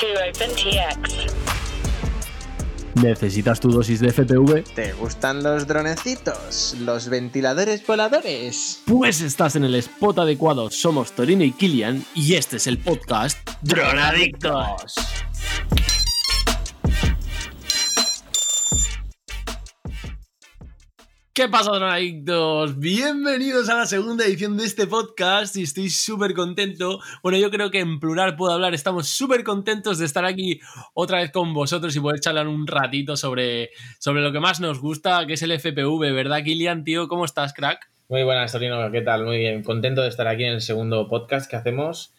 to OpenTX. ¿Necesitas tu dosis de FPV? ¿Te gustan los dronecitos? ¿Los ventiladores voladores? Pues estás en el spot adecuado. Somos Torino y Kilian y este es el podcast Dronadictos. ¿Qué pasa, Dronadictos? Bienvenidos a la segunda edición de este podcast y estoy súper contento. Bueno, yo creo que en plural puedo hablar. Estamos súper contentos de estar aquí otra vez con vosotros y poder charlar un ratito sobre, sobre lo que más nos gusta, que es el FPV, ¿verdad, Kilian, tío? ¿Cómo estás, crack? Muy buenas, Torino, ¿qué tal? Muy bien, contento de estar aquí en el segundo podcast que hacemos.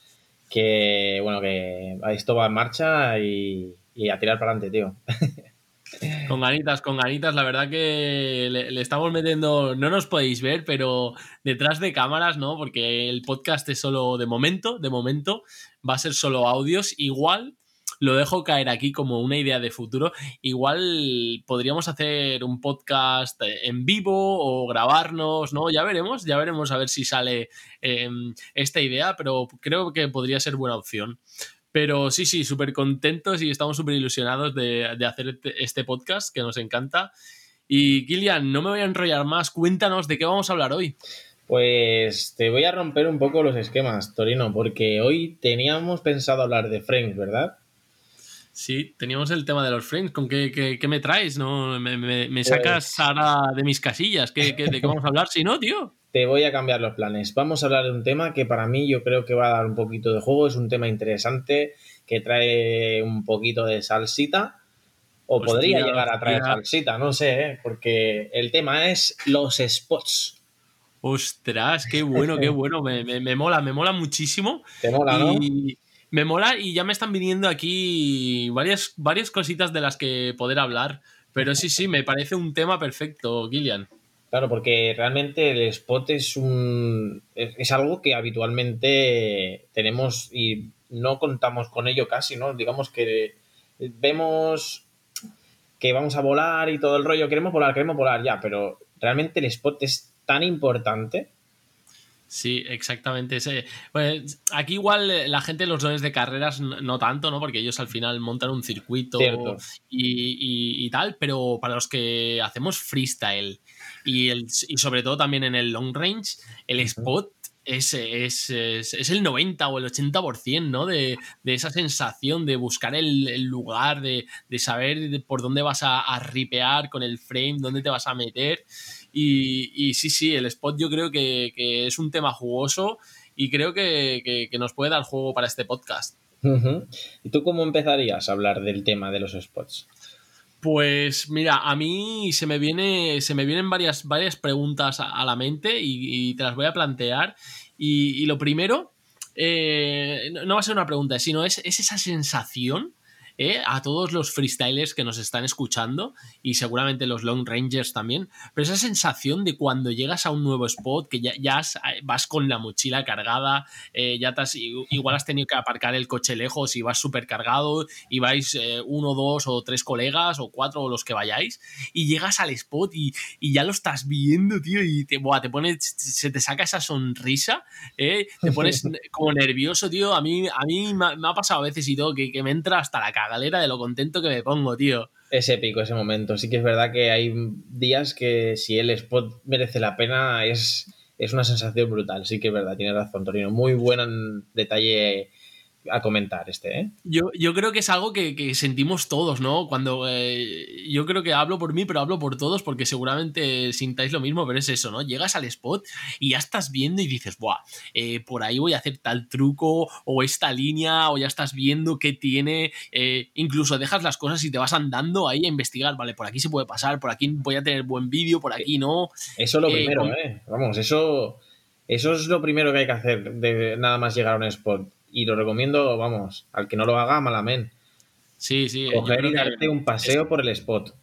Que, bueno, que esto va en marcha y, y a tirar para adelante, tío. Con ganitas, con ganitas, la verdad que le, estamos metiendo, no nos podéis ver, pero detrás de cámaras, ¿no? Porque el podcast es solo de momento, de momento, va a ser solo audios. Igual lo dejo caer aquí como una idea de futuro. Igual podríamos hacer un podcast en vivo o grabarnos, ¿no? Ya veremos, ya veremos a ver si sale eh, esta idea, pero creo que podría ser buena opción. Pero sí, sí, súper contentos y estamos súper ilusionados de, de, hacer este podcast que nos encanta. Y Kilian, no me voy a enrollar más, cuéntanos de qué vamos a hablar hoy. Pues te voy a romper un poco los esquemas, Torino, porque hoy teníamos pensado hablar de frames, ¿verdad? Sí, teníamos el tema de los frames. ¿Con qué, qué, qué me traes? ¿No? ¿Me, me, me sacas pues... ahora de mis casillas? ¿Qué, qué, ¿De qué vamos a hablar? Si no, tío. Te voy a cambiar los planes. Vamos a hablar de un tema que para mí yo creo que va a dar un poquito de juego. Es un tema interesante que trae un poquito de salsita. O hostia, podría llegar a traer hostia. salsita, no sé, ¿eh? porque el tema es los spots. Ostras, qué bueno, qué bueno. Me, me, me mola, me mola muchísimo. Te mola, ¿no? Me mola y ya me están viniendo aquí varias, varias cositas de las que poder hablar. Pero sí, sí, me parece un tema perfecto, Gillian. Claro, porque realmente el spot es un es algo que habitualmente tenemos y no contamos con ello casi, ¿no? Digamos que vemos que vamos a volar y todo el rollo, queremos volar, queremos volar ya, pero realmente el spot es tan importante Sí, exactamente. Pues aquí igual la gente los drones de carreras no tanto, ¿no? Porque ellos al final montan un circuito y, y, y, tal, pero para los que hacemos freestyle y, el, y sobre todo también en el long range, el spot es, es, es, es, el 90 o el 80%, ¿no? De, de esa sensación de buscar el, el lugar, de, de, saber por dónde vas a, a, ripear con el frame, dónde te vas a meter. Y, y sí, sí, el spot yo creo que, que, es un tema jugoso y creo que, que, que nos puede dar juego para este podcast. Uh -huh. ¿Y tú cómo empezarías a hablar del tema de los spots? Pues mira, a mí se me, viene, se me vienen varias, varias preguntas a, a la mente y, y, te las voy a plantear. Y, y lo primero, eh, no va a ser una pregunta, sino es, es esa sensación ¿eh? a todos los freestylers que nos están escuchando y seguramente los long rangers también, pero esa sensación de cuando llegas a un nuevo spot, que ya, ya has, vas con la mochila cargada, eh, ya te has, igual has tenido que aparcar el coche lejos y vas súper cargado y vais eh, uno, dos o tres colegas o cuatro o los que vayáis y llegas al spot y, y ya lo estás viendo, tío, y te, buah, te pone, se te saca esa sonrisa, ¿eh? te pones como nervioso, tío, a mí, a mí me ha pasado a veces y todo que, que me entra hasta la cara galera de lo contento que me pongo, tío. Es épico ese momento. Sí que es verdad que hay días que si el spot merece la pena es, es una sensación brutal. Sí que es verdad, tienes razón, Torino. Muy buen detalle a comentar este, ¿eh? Yo, yo creo que es algo que, que sentimos todos, ¿no? Cuando eh, yo creo que hablo por mí, pero hablo por todos porque seguramente sintáis lo mismo, pero es eso, ¿no? Llegas al spot y ya estás viendo y dices, ¡buah! Eh, por ahí voy a hacer tal truco o esta línea o ya estás viendo qué tiene, eh, incluso dejas las cosas y te vas andando ahí a investigar, vale, por aquí se puede pasar, por aquí voy a tener buen vídeo, por aquí no. Eso es lo primero. ¿eh? Vamos, eso... Eso es lo primero que hay que hacer de nada más llegar a un spot y lo recomiendo, vamos, al que no lo haga, malamente. Sí, sí. Coger y darte un paseo es, por el spot.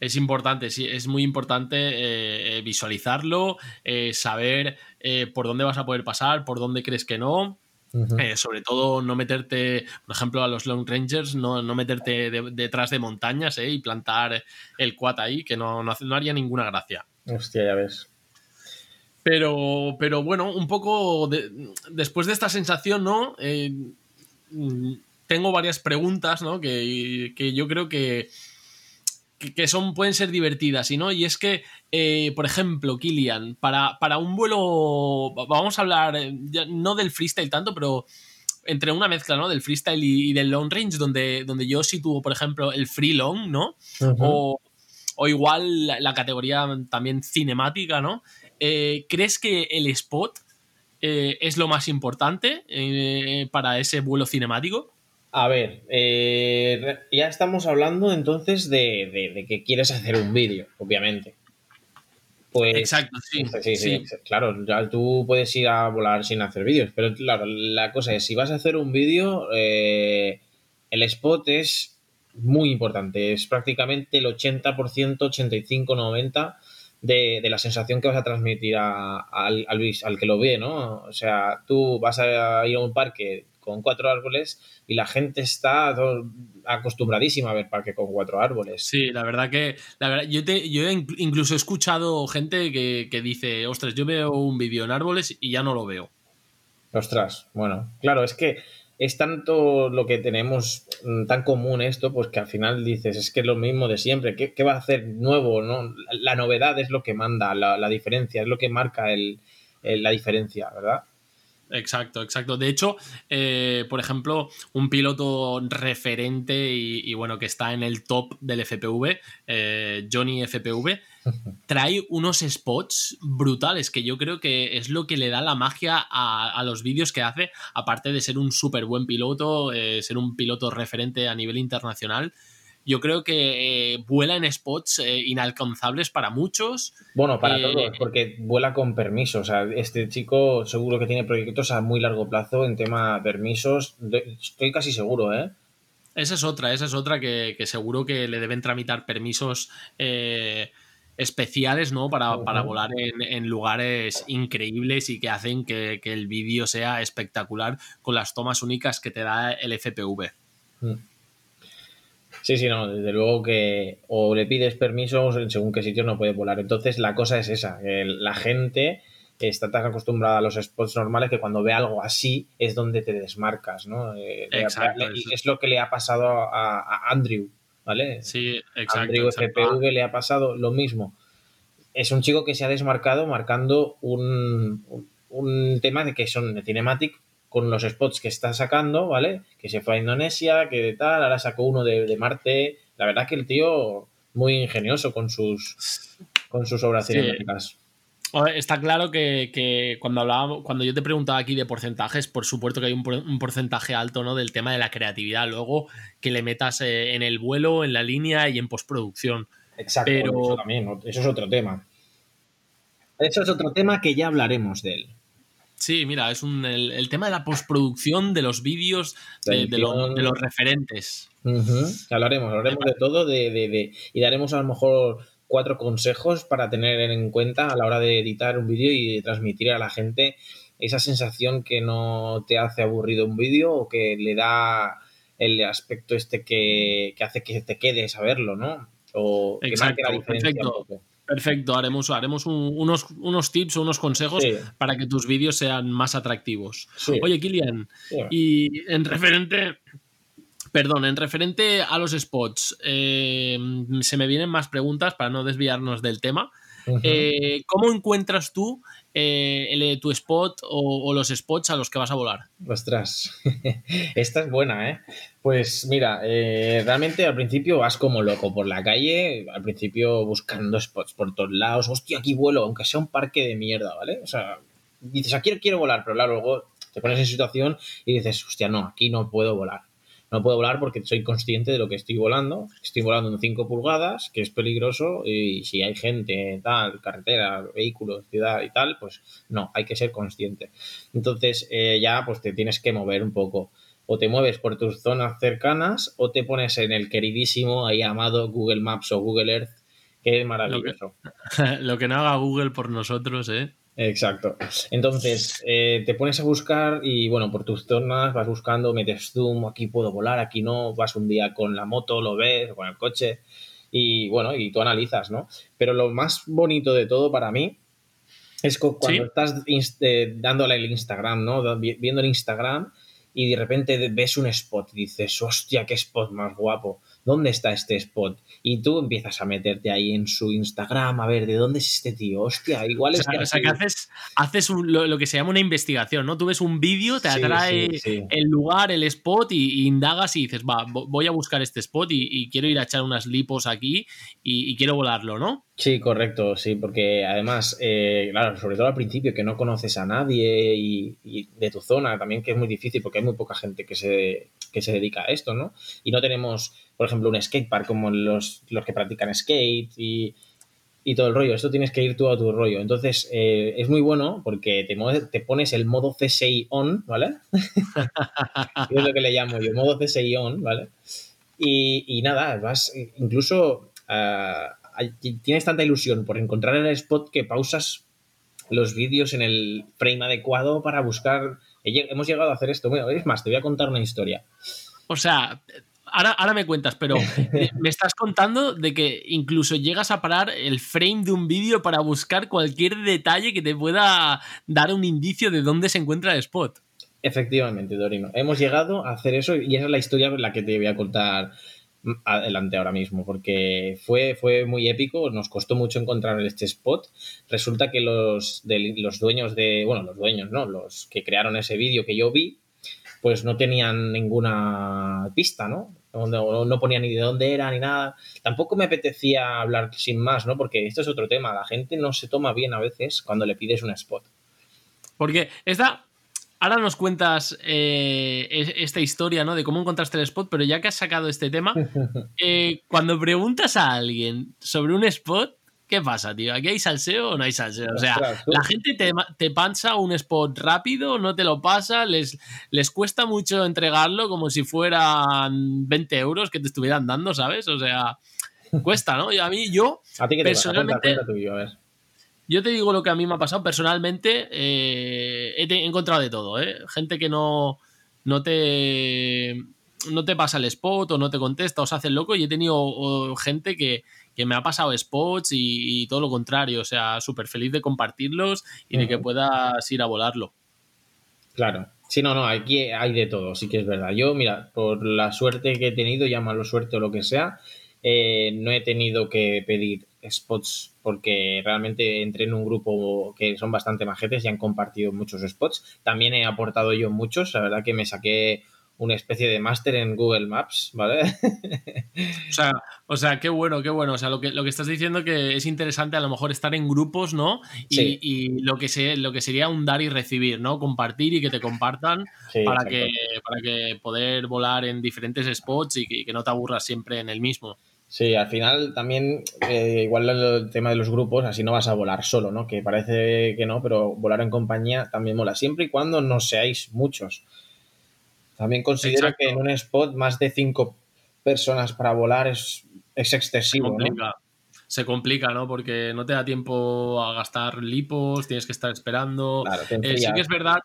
Es importante, sí, es muy importante eh, visualizarlo, eh, saber eh, por dónde vas a poder pasar, por dónde crees que no. Uh -huh. sobre todo no meterte, por ejemplo, a los Long Rangers, no, no meterte de, detrás de montañas y plantar el quad ahí, que no, no, no haría ninguna gracia. Hostia, ya ves. Pero, pero bueno, un poco de, después de esta sensación, ¿no? Eh, tengo varias preguntas, ¿no? Que, que yo creo que, que son, pueden ser divertidas, ¿no? Y es que, eh, por ejemplo, Kilian, para, para, un vuelo, vamos a hablar, eh, no del freestyle tanto, pero entre una mezcla, ¿no? Del freestyle y, del long range, donde, donde yo sitúo, por ejemplo, el free long, ¿no? o, o, igual la, categoría también cinemática, ¿no? Eh, ¿Crees que el spot es lo más importante para ese vuelo cinemático? A ver, eh, ya estamos hablando entonces de, que quieres hacer un vídeo, obviamente. Pues, Exacto, sí. Sí, sí, Claro, ya tú puedes ir a volar sin hacer vídeos, pero claro, la cosa es, si vas a hacer un vídeo, eh, el spot es muy importante, es prácticamente el 80%, 85, 90% de, de la sensación que vas a transmitir al, al, al que lo ve, ¿no? O sea, tú vas a ir a un parque con cuatro árboles y la gente está acostumbradísima a ver parque con cuatro árboles. Sí, la verdad que la verdad, yo, te, yo incluso he escuchado gente que, que dice, ostras, yo veo un vídeo en árboles y ya no lo veo. Ostras, bueno, claro, es que es tanto lo que tenemos mm, tan común esto, pues que al final dices, es que es lo mismo de siempre, ¿qué, qué va a hacer nuevo? ¿no? La novedad es lo que manda, la, la diferencia, es lo que marca el, la diferencia, ¿verdad? Exacto, exacto. De hecho, eh, por ejemplo, un piloto referente y, bueno, que está en el top del FPV, eh, Johnny FPV, trae unos spots brutales que yo creo que es lo que le da la magia a, los vídeos que hace, aparte de ser un súper buen piloto, eh, ser un piloto referente a nivel internacional yo creo que eh, vuela en spots eh, inalcanzables para muchos. Bueno, para eh, todos, porque vuela con permisos. O sea, este chico seguro que tiene proyectos a muy largo plazo en tema permisos. estoy casi seguro, ¿eh? Esa es otra, esa es otra que, seguro que le deben tramitar permisos especiales, ¿no? Para, volar en, lugares increíbles y que hacen que, el vídeo sea espectacular con las tomas únicas que te da el FPV. Mm. Sí, sí, no, desde luego que o le pides permiso en según qué sitio no puede volar. Entonces la cosa es esa, la gente está tan acostumbrada a los spots normales que cuando ve algo así es donde te desmarcas, ¿no? Eh, exacto. es lo que le ha pasado a, Andrew, ¿vale? Sí, exacto. Andrew FPV le ha pasado lo mismo. Es un chico que se ha desmarcado marcando un, un tema de que son de Cinematic con los spots que está sacando, ¿vale? Que se fue a Indonesia, que de tal, ahora sacó uno de, Marte. La verdad que el tío muy ingenioso con sus, con sus obras cinemáticas. Está claro que, cuando hablábamos, cuando yo te preguntaba aquí de porcentajes, por supuesto que hay un, porcentaje alto ¿no? del tema de la creatividad, luego que le metas eh, en el vuelo, en la línea y en postproducción. Exacto, eso también, eso es otro tema. Eso es otro tema que ya hablaremos de él. Sí, mira, es un, el, tema de la postproducción de los vídeos de, los referentes. Hablaremos, hablaremos de todo de, y daremos a lo mejor cuatro consejos para tener en cuenta a la hora de editar un vídeo y transmitir a la gente esa sensación que no te hace aburrido un vídeo o que le da el aspecto este que, hace que te quedes a verlo, ¿no? O que marque la diferencia un poco. Perfecto, haremos, haremos unos, unos tips o unos consejos para que tus vídeos sean más atractivos. Oye, Kilian, y en referente, perdón, en referente a los spots, eh, se me vienen más preguntas para no desviarnos del tema. Eh, ¿Cómo encuentras tú eh, tu spot o, los spots a los que vas a volar? Ostras, esta es buena, ¿eh? Pues mira, eh, realmente al principio vas como loco por la calle, al principio buscando spots por todos lados, hostia, aquí vuelo, aunque sea un parque de mierda, ¿vale? O sea, dices, aquí quiero volar, pero claro, luego te pones en situación y dices, hostia, no, aquí no puedo volar no puedo volar porque soy consciente de lo que estoy volando. Estoy volando en 5 pulgadas, que es peligroso, y si hay gente, tal, carretera, vehículos, ciudad y tal, pues no, hay que ser consciente. Entonces eh, ya pues te tienes que mover un poco. O te mueves por tus zonas cercanas o te pones en el queridísimo ahí amado Google Maps o Google Earth, que es maravilloso. lo que no haga Google por nosotros, ¿eh? Exacto. Entonces, eh, te pones a buscar y, bueno, por tus zonas vas buscando, metes zoom, aquí puedo volar, aquí no, vas un día con la moto, lo ves, con el coche y, bueno, y tú analizas, ¿no? Pero lo más bonito de todo para mí es cuando estás eh, dándole el Instagram, ¿no? Viendo el Instagram y de repente ves un spot y dices, hostia, qué spot más guapo. ¿Dónde está este spot? Y tú empiezas a meterte ahí en su Instagram, a ver, ¿de dónde es este tío? Hostia, igual es que... O sea, que haces, haces lo, que se llama una investigación, ¿no? Tú ves un vídeo, te atrae el lugar, el spot y, indagas y dices, va, voy a buscar este spot y, quiero ir a echar unas lipos aquí y, quiero volarlo, ¿no? Sí, correcto, sí, porque además, eh, claro, sobre todo al principio, que no conoces a nadie y, de tu zona también, que es muy difícil porque hay muy poca gente que se, que se dedica a esto, ¿no? Y no tenemos por ejemplo, un skatepark como los, los que practican skate y, todo el rollo. Esto tienes que ir tú a tu rollo. Entonces, eh, es muy bueno porque te, te, pones el modo CSI on, ¿vale? es lo que le llamo yo, modo CSI on, ¿vale? Y, nada, vas, incluso ah, tienes tanta ilusión por encontrar el spot que pausas los vídeos en el frame adecuado para buscar. Hemos llegado a hacer esto. Bueno, es más, te voy a contar una historia. O sea, ahora, me cuentas, pero me estás contando de que incluso llegas a parar el frame de un vídeo para buscar cualquier detalle que te pueda dar un indicio de dónde se encuentra el spot. Efectivamente, Dorino. Hemos llegado a hacer eso y esa es la historia la que te voy a contar adelante ahora mismo, porque fue, fue muy épico, nos costó mucho encontrar este spot. Resulta que los, los dueños de, bueno, los dueños, ¿no? Los que crearon ese vídeo que yo vi, pues no tenían ninguna pista, ¿no? No, no ponía ni de dónde era ni nada. Tampoco me apetecía hablar sin más, ¿no? Porque esto es otro tema. La gente no se toma bien a veces cuando le pides un spot. Porque esta. Ahora nos cuentas eh, esta historia, ¿no? De cómo encontraste el spot, pero ya que has sacado este tema, eh, cuando preguntas a alguien sobre un spot, ¿Qué pasa, tío? ¿Aquí hay salseo o no hay salseo? O sea, la gente te, te, pancha un spot rápido, no te lo pasa, les, les cuesta mucho entregarlo como si fueran 20 euros que te estuvieran dando, ¿sabes? O sea, cuesta, ¿no? Y a mí, yo, personalmente, yo te digo lo que a mí me ha pasado. Personalmente, eh, he, encontrado de todo, ¿eh? Gente que no, no te no te pasa el spot o no te contesta o se hace el loco y he tenido gente que, que me ha pasado spots y, todo lo contrario. O sea, súper feliz de compartirlos y de que puedas ir a volarlo. Claro. Sí, no, no, aquí hay de todo, sí que es verdad. Yo, mira, por la suerte que he tenido, llámalo suerte o lo que sea, eh, no he tenido que pedir spots porque realmente entré en un grupo que son bastante majetes y han compartido muchos spots. También he aportado yo muchos, la verdad que me saqué una especie de máster en Google Maps, ¿vale? o, sea, o sea, qué bueno, qué bueno. O sea, lo que, lo que estás diciendo que es interesante a lo mejor estar en grupos, ¿no? Y, lo, que se, lo que sería un dar y recibir, ¿no? Compartir y que te compartan para, que, para que poder volar en diferentes spots y que, no te aburras siempre en el mismo. Sí, al final también, eh, igual el tema de los grupos, así no vas a volar solo, ¿no? Que parece que no, pero volar en compañía también mola, siempre y cuando no seáis muchos. También considero que en un spot más de cinco personas para volar es, es excesivo. Se complica. ¿no? Se complica, ¿no? Porque no te da tiempo a gastar lipos, tienes que estar esperando. Eh, sí que es verdad.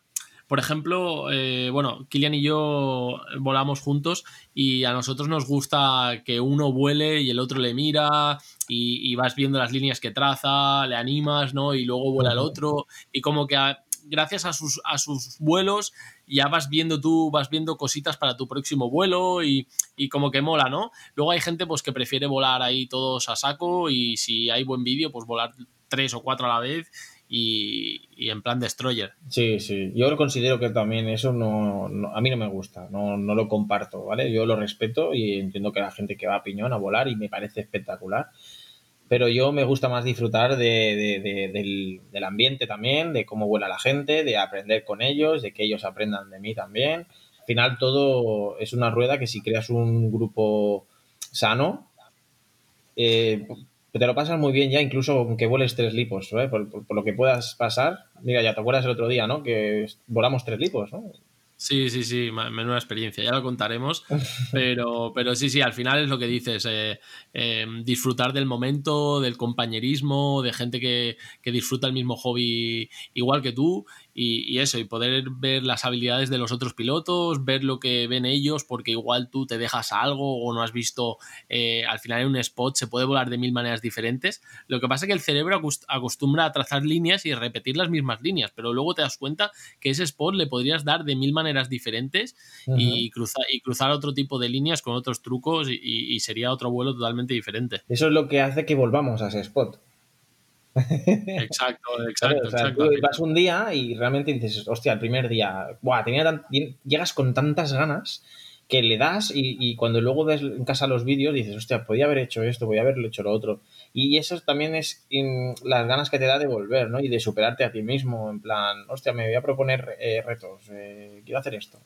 Por ejemplo, eh, bueno, Kilian y yo volamos juntos y a nosotros nos gusta que uno vuele y el otro le mira y, vas viendo las líneas que traza, le animas, ¿no? Y luego vuela el otro y como que gracias a sus, a sus vuelos ya vas viendo tú, vas viendo cositas para tu próximo vuelo y, como que mola, ¿no? Luego hay gente pues que prefiere volar ahí todos a saco y si hay buen vídeo, pues volar tres o cuatro a la vez y, en plan destroyer. Sí, sí. Yo considero que también eso no, a mí no me gusta, no, no, lo comparto, ¿vale? Yo lo respeto y entiendo que la gente que va a piñón a volar y me parece espectacular pero yo me gusta más disfrutar del, ambiente también, de cómo vuela la gente, de aprender con ellos, de que ellos aprendan de mí también. Al final todo es una rueda que si creas un grupo sano, eh, te lo pasas muy bien ya, incluso aunque vueles tres lipos, por, por, lo que puedas pasar. Mira, ya te acuerdas el otro día, ¿no? Que volamos tres lipos, ¿no? Sí, sí, sí, menuda experiencia, ya lo contaremos, pero, pero sí, sí, al final es lo que dices, eh, em, disfrutar del momento, del compañerismo, de gente que, disfruta el mismo hobby igual que tú y, eso, y poder ver las habilidades de los otros pilotos, ver lo que ven ellos, porque igual tú te dejas algo o no has visto, eh, al final en un spot se puede volar de mil maneras diferentes. Lo que pasa es que el cerebro acostumbra a trazar líneas y repetir las mismas líneas, pero luego te das cuenta que ese spot le podrías dar de mil maneras diferentes y, cruzar, y cruzar otro tipo de líneas con otros trucos y sería otro vuelo totalmente diferente. Eso es lo que hace que volvamos a ese spot. Exacto, exacto. vas un día y realmente dices, hostia, el primer día, buah, tenía llegas con tantas ganas que le das y, cuando luego ves en casa los vídeos dices, hostia, podía haber hecho esto, podía haberlo hecho lo otro. Y eso también es las ganas que te da de volver, ¿no? Y de superarte a ti mismo, en plan, hostia, me voy a proponer eh, retos, eh, quiero hacer esto.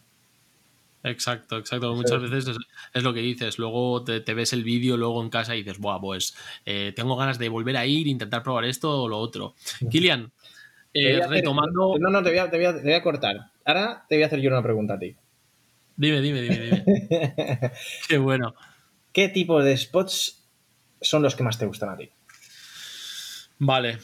Exacto, exacto. Muchas veces es, lo que dices. Luego te, ves el vídeo luego en casa y dices, Buah, pues eh, tengo ganas de volver a ir, intentar probar esto o lo otro. Kilian, eh, retomando. No, no, te voy, a, te, voy a, cortar. Ahora te voy a hacer yo una pregunta a ti. Dime, dime, dime, dime. Qué bueno. ¿Qué tipo de spots son los que más te gustan a ti? Vale.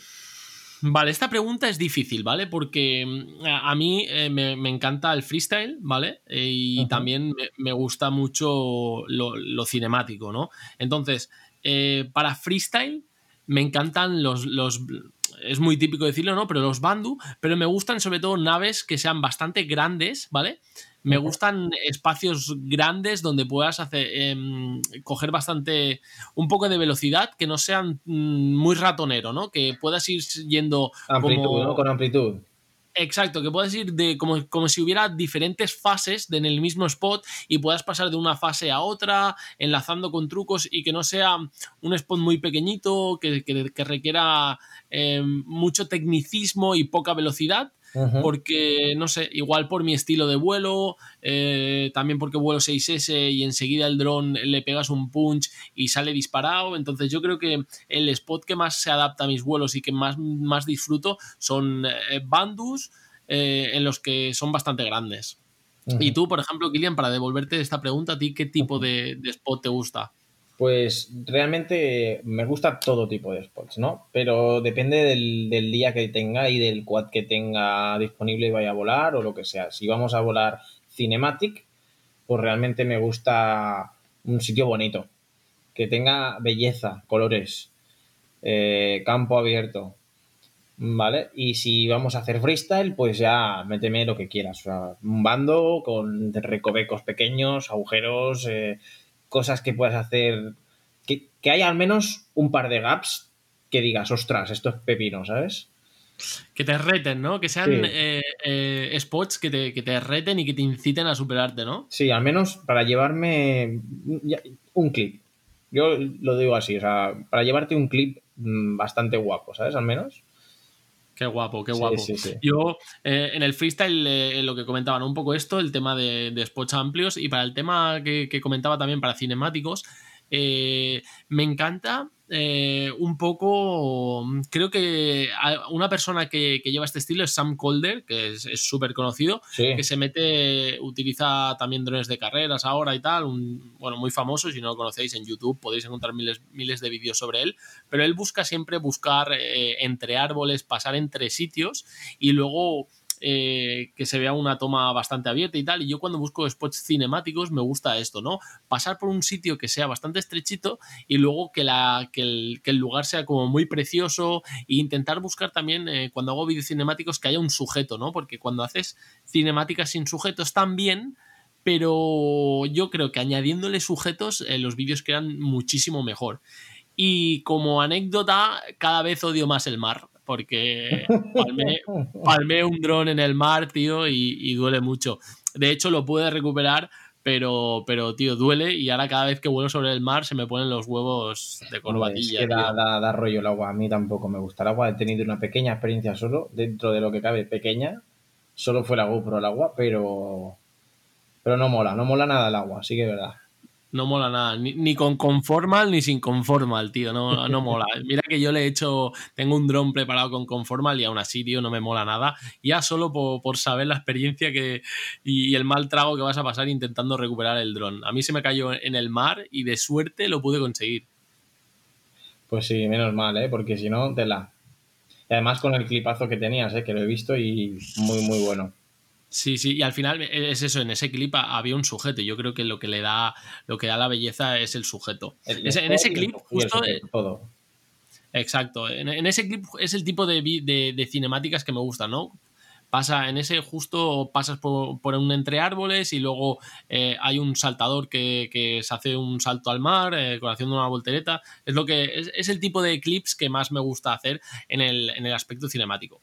Vale, esta pregunta es difícil, ¿vale? Porque mm, a, mí eh, me, encanta el freestyle, ¿vale? Eh, y también me, gusta mucho lo, cinemático, ¿no? Entonces, eh, para freestyle me encantan los, los, Es muy típico decirlo, ¿no? Pero los Bandu, pero me gustan sobre todo naves que sean bastante grandes, ¿vale? Me gustan espacios grandes donde puedas hacer, em, coger bastante, un poco de velocidad, que no sean mm, muy ratonero, ¿no? Que puedas ir yendo... Amplitud, ¿no? Con amplitud. Exacto, que puedas ir de como, como, si hubiera diferentes fases en el mismo spot y puedas pasar de una fase a otra, enlazando con trucos y que no sea un spot muy pequeñito, que, que, requiera em, mucho tecnicismo y poca velocidad, porque, no sé, igual por mi estilo de vuelo, eh, también porque vuelo 6S y enseguida el dron le pegas un punch y sale disparado. Entonces yo creo que el spot que más se adapta a mis vuelos y que más, más disfruto son eh, bandus eh, en los que son bastante grandes. Y tú, por ejemplo, Kilian, para devolverte esta pregunta, ¿a ti qué tipo de spot te gusta? Pues realmente me gusta todo tipo de spots, ¿no? Pero depende del, día que tenga y del quad que tenga disponible y vaya a volar o lo que sea. Si vamos a volar Cinematic, pues realmente me gusta un sitio bonito, que tenga belleza, colores, eh, campo abierto, ¿vale? Y si vamos a hacer freestyle, pues ya méteme lo que quieras. O sea, un bando con recovecos pequeños, agujeros, eh, cosas que puedas hacer, que, que haya al menos un par de gaps que digas, ostras, esto es pepino, ¿sabes? Que te reten, ¿no? Que sean eh, eh, spots que te, que te, reten y que te inciten a superarte, ¿no? Sí, al menos para llevarme un clip. Yo lo digo así, o sea, para llevarte un clip mm, bastante guapo, ¿sabes? Al menos. Qué guapo, qué guapo. Yo eh, en el freestyle eh, lo que comentaban un poco esto, el tema de, spots amplios y para el tema que, comentaba también para cinemáticos, eh, me encanta eh, un poco. Creo que una persona que, lleva este estilo es Sam Calder, que es súper conocido, que se mete, utiliza también drones de carreras ahora y tal, un, bueno, muy famoso, si no lo conocéis en YouTube podéis encontrar miles, miles de vídeos sobre él, pero él busca siempre buscar eh, entre árboles, pasar entre sitios y luego eh, que se vea una toma bastante abierta y tal. Y yo cuando busco spots cinemáticos me gusta esto, ¿no? Pasar por un sitio que sea bastante estrechito y luego que, la, que, el, lugar sea como muy precioso e intentar buscar también, eh, cuando hago vídeos cinemáticos, que haya un sujeto, ¿no? Porque cuando haces cinemáticas sin sujetos también pero yo creo que añadiéndole sujetos eh, los vídeos quedan muchísimo mejor. Y como anécdota, cada vez odio más el mar porque palmé, un dron en el mar, tío, y, duele mucho. De hecho, lo pude recuperar, pero, pero, tío, duele y ahora cada vez que vuelo sobre el mar se me ponen los huevos de corbatilla. Es que da, rollo el agua, a mí tampoco me gusta el agua. He tenido una pequeña experiencia solo, dentro de lo que cabe, pequeña. Solo fue la GoPro el agua, pero, pero no mola, no mola nada el agua, sí que es verdad. No mola nada, ni, con conformal ni sin conformal, tío, no, no mola. Mira que yo le he hecho, tengo un dron preparado con conformal y aún así, tío, no me mola nada. Ya solo por, saber la experiencia que, y, el mal trago que vas a pasar intentando recuperar el dron. A mí se me cayó en el mar y de suerte lo pude conseguir. Pues sí, menos mal, ¿eh? Porque si no, te la... Y además con el clipazo que tenías, ¿eh? que lo he visto y muy, muy bueno. Sí, sí, y al final es eso, en ese clip había un sujeto, y yo creo que lo que le da, lo que da la belleza es el sujeto. El en ese clip, el justo, todo. Exacto. En, en ese clip es el tipo de, de, de cinemáticas que me gustan, ¿no? Pasa, en ese justo pasas por, por un entre árboles y luego eh, hay un saltador que, que se hace un salto al mar eh, haciendo una voltereta. Es lo que es, es el tipo de clips que más me gusta hacer en el, en el aspecto cinemático.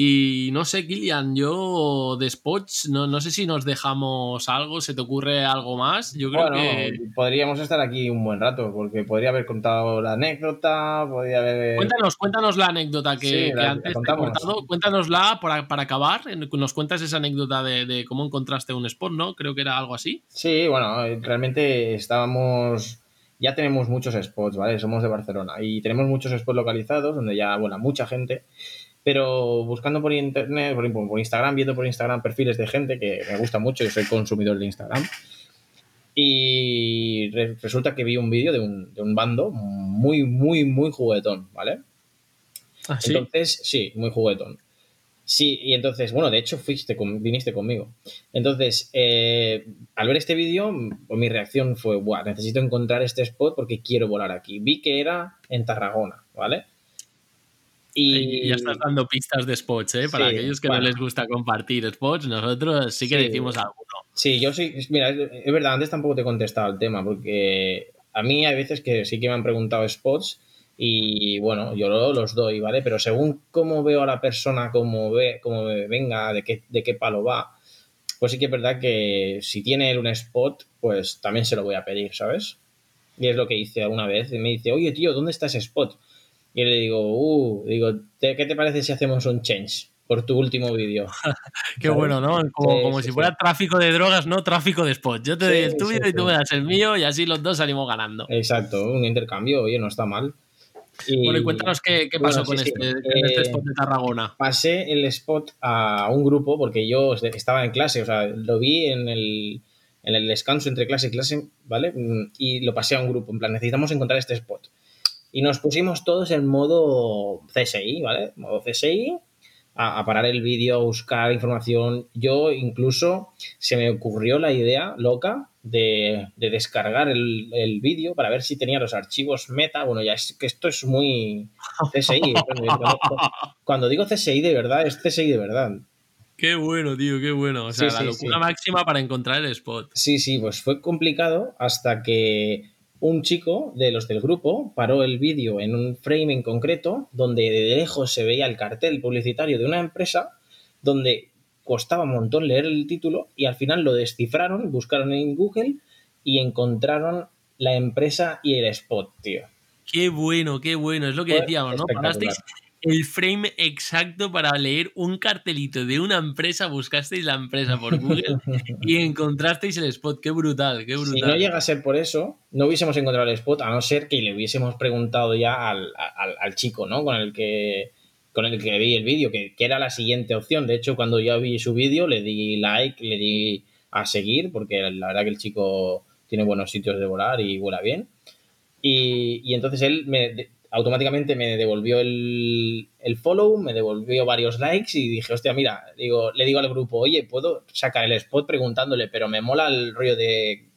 Y no sé, Kilian, yo de spots, no, no sé si nos dejamos algo, ¿se te ocurre algo más? Yo creo Bueno, que. podríamos estar aquí un buen rato, porque podría haber contado la anécdota, podría haber... Cuéntanos, cuéntanos la anécdota que, Sí, que la- la antes te he cortado. Cuéntanosla para, para acabar. Nos cuentas esa anécdota de, de cómo encontraste un spot, ¿no? Creo que era algo así. Sí, bueno, eh, realmente estábamos... Ya tenemos muchos spots, ¿vale? Somos de Barcelona y tenemos muchos spots localizados donde ya vuela mucha gente, pero buscando por internet, por, Instagram, viendo por Instagram perfiles de gente que me gusta mucho, yo soy consumidor de Instagram, y re- resulta que vi un vídeo de un, de un bando muy, muy, muy juguetón, ¿vale? Ah, Entonces, sí, muy juguetón. Sí, y entonces, bueno, de hecho fuiste con- viniste conmigo. Entonces, eh, al ver este vídeo, pues mi reacción fue, Buah, necesito encontrar este spot porque quiero volar aquí. Vi que era en Tarragona, ¿vale? Y ya estás dando pistas de spots, ¿eh? Para Sí, aquellos que bueno. no les gusta compartir spots, nosotros sí que Sí. decimos alguno. Sí, yo sí, mira, es, verdad, antes tampoco te he contestado el tema, porque a mí hay veces que sí que me han preguntado spots y bueno, yo lo- los doy, ¿vale? Pero según cómo veo a la persona, cómo, ve, cómo me venga, de qué, de qué palo va, pues sí que es verdad que si tiene él un spot, pues también se lo voy a pedir, ¿sabes? Y es lo que hice una vez, y me dice, oye tío, ¿dónde está ese spot? Y le digo, uh, digo, ¿te- ¿qué te parece si hacemos un change por tu último vídeo? Qué ¿Sabes? bueno, ¿no? Como, Sí, como sí, si sí. fuera tráfico de drogas, no tráfico de spots. Yo te doy el tuyo y tú me das el mío y así los dos salimos ganando. Exacto, un intercambio, oye, no está mal. Y Bueno, y cuéntanos qué, qué pasó Bueno, con, este, con este Eh, spot de Tarragona. pasé el spot a un grupo porque yo estaba en clase, o sea, lo vi en el, en el descanso entre clase y clase, ¿vale? Mm, Y lo pasé a un grupo, en plan, necesitamos encontrar este spot. Y nos pusimos todos en modo CSI, ¿vale? Modo CSI, a, a parar el vídeo, a buscar información. Yo incluso se me ocurrió la idea loca de, de descargar el, el vídeo para ver si tenía los archivos meta. Bueno, ya es que esto es muy CSI. Cuando, cuando digo CSI de verdad, es CSI de verdad. Qué bueno, tío, qué bueno. O sea, Sí, la sí, locura sí. máxima para encontrar el spot. Sí, sí, pues fue complicado hasta que un chico de los del grupo paró el vídeo en un frame en concreto donde de lejos se veía el cartel publicitario de una empresa donde costaba un montón leer el título y al final lo descifraron, buscaron en Google y encontraron la empresa y el spot, tío. Qué bueno, qué bueno. Es lo que decíamos, ¿no? Parasteis el frame exacto para leer un cartelito de una empresa, buscasteis la empresa por Google y encontrasteis el spot. Qué brutal, qué brutal. Si no llega a ser por eso, no hubiésemos encontrado el spot, a no ser que le hubiésemos preguntado ya al, al- al chico, ¿no? Con el que con el que vi el vídeo, que, que era la siguiente opción. De hecho, cuando yo vi su vídeo, le di like, le di a seguir, porque la verdad que el chico tiene buenos sitios de volar y vuela bien. Y, y entonces él me, automáticamente me devolvió el, el follow, me devolvió varios likes y dije, hostia, mira, digo, le digo al grupo, oye, puedo sacar el spot preguntándole, pero me mola el rollo de,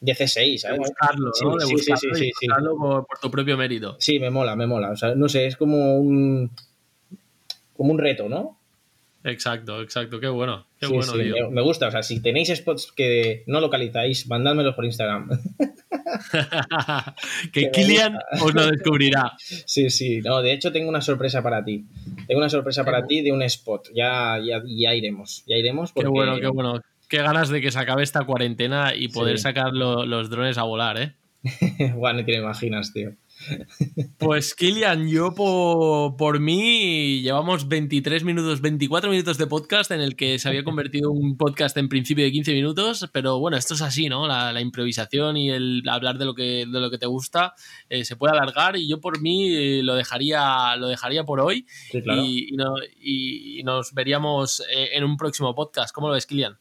de CSI, de ¿sabes? buscarlo, Sí, ¿no? De sí, sí, buscarlo sí, y sí, sí. buscarlo por, por tu propio mérito. Sí, me mola, me mola. O sea, no sé, es como un, como un reto, ¿no? Exacto, exacto. Qué bueno, qué bueno, tío. me, me gusta. O sea, si tenéis spots que no localizáis, mandádmelos por Instagram. que Kilian os lo descubrirá. Sí, sí. No, de hecho, tengo una sorpresa para ti. Tengo una sorpresa para ti de un spot. Ya, ya, ya iremos. Ya iremos Qué bueno, qué bueno. Qué ganas de que se acabe esta cuarentena y poder Sí. sacar lo- los drones a volar, ¿eh? Bueno, te lo imaginas, tío. Pues Kilian, yo por, por mí llevamos 23 minutos, 24 minutos de podcast en el que se había convertido un podcast en principio de 15 minutos, pero bueno, esto es así, ¿no? La, la improvisación y el hablar de lo que, de lo que te gusta eh, se puede alargar y yo por mí eh, lo, dejaría, lo dejaría por hoy Sí, claro. y, y no- y- y nos veríamos eh, en un próximo podcast. ¿Cómo lo ves, Kilian?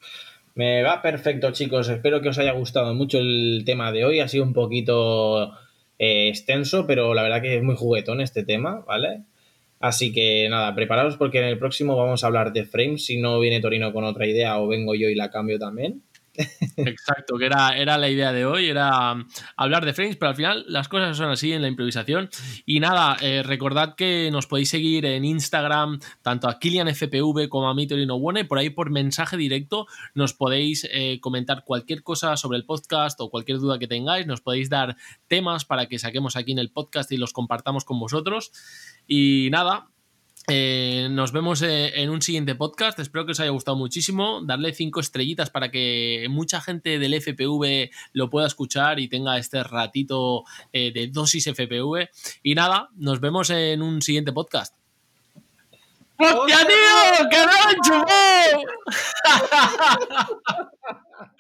Me va perfecto, chicos. Espero que os haya gustado mucho el tema de hoy. Ha sido un poquito eh, extenso, pero la verdad que es muy juguetón este tema, ¿vale? Así que nada, preparaos porque en el próximo vamos a hablar de frames. Si no viene Torino con otra idea o vengo yo y la cambio también. Exacto, que era, era la idea de hoy, era um, hablar de frames, pero al final las cosas son así en la improvisación. Y nada, eh, recordad que nos podéis seguir en Instagram, tanto a KilianFPV como a Mitorino por ahí por mensaje directo nos podéis eh, comentar cualquier cosa sobre el podcast o cualquier duda que tengáis, nos podéis dar temas para que saquemos aquí en el podcast y los compartamos con vosotros. Y nada, eh, nos vemos eh, en un siguiente podcast. Espero que os haya gustado muchísimo. Darle cinco estrellitas para que mucha gente del FPV lo pueda escuchar y tenga este ratito eh, de dosis FPV. Y nada, nos vemos en un siguiente podcast. ¡Hostia, tío! ¡Que no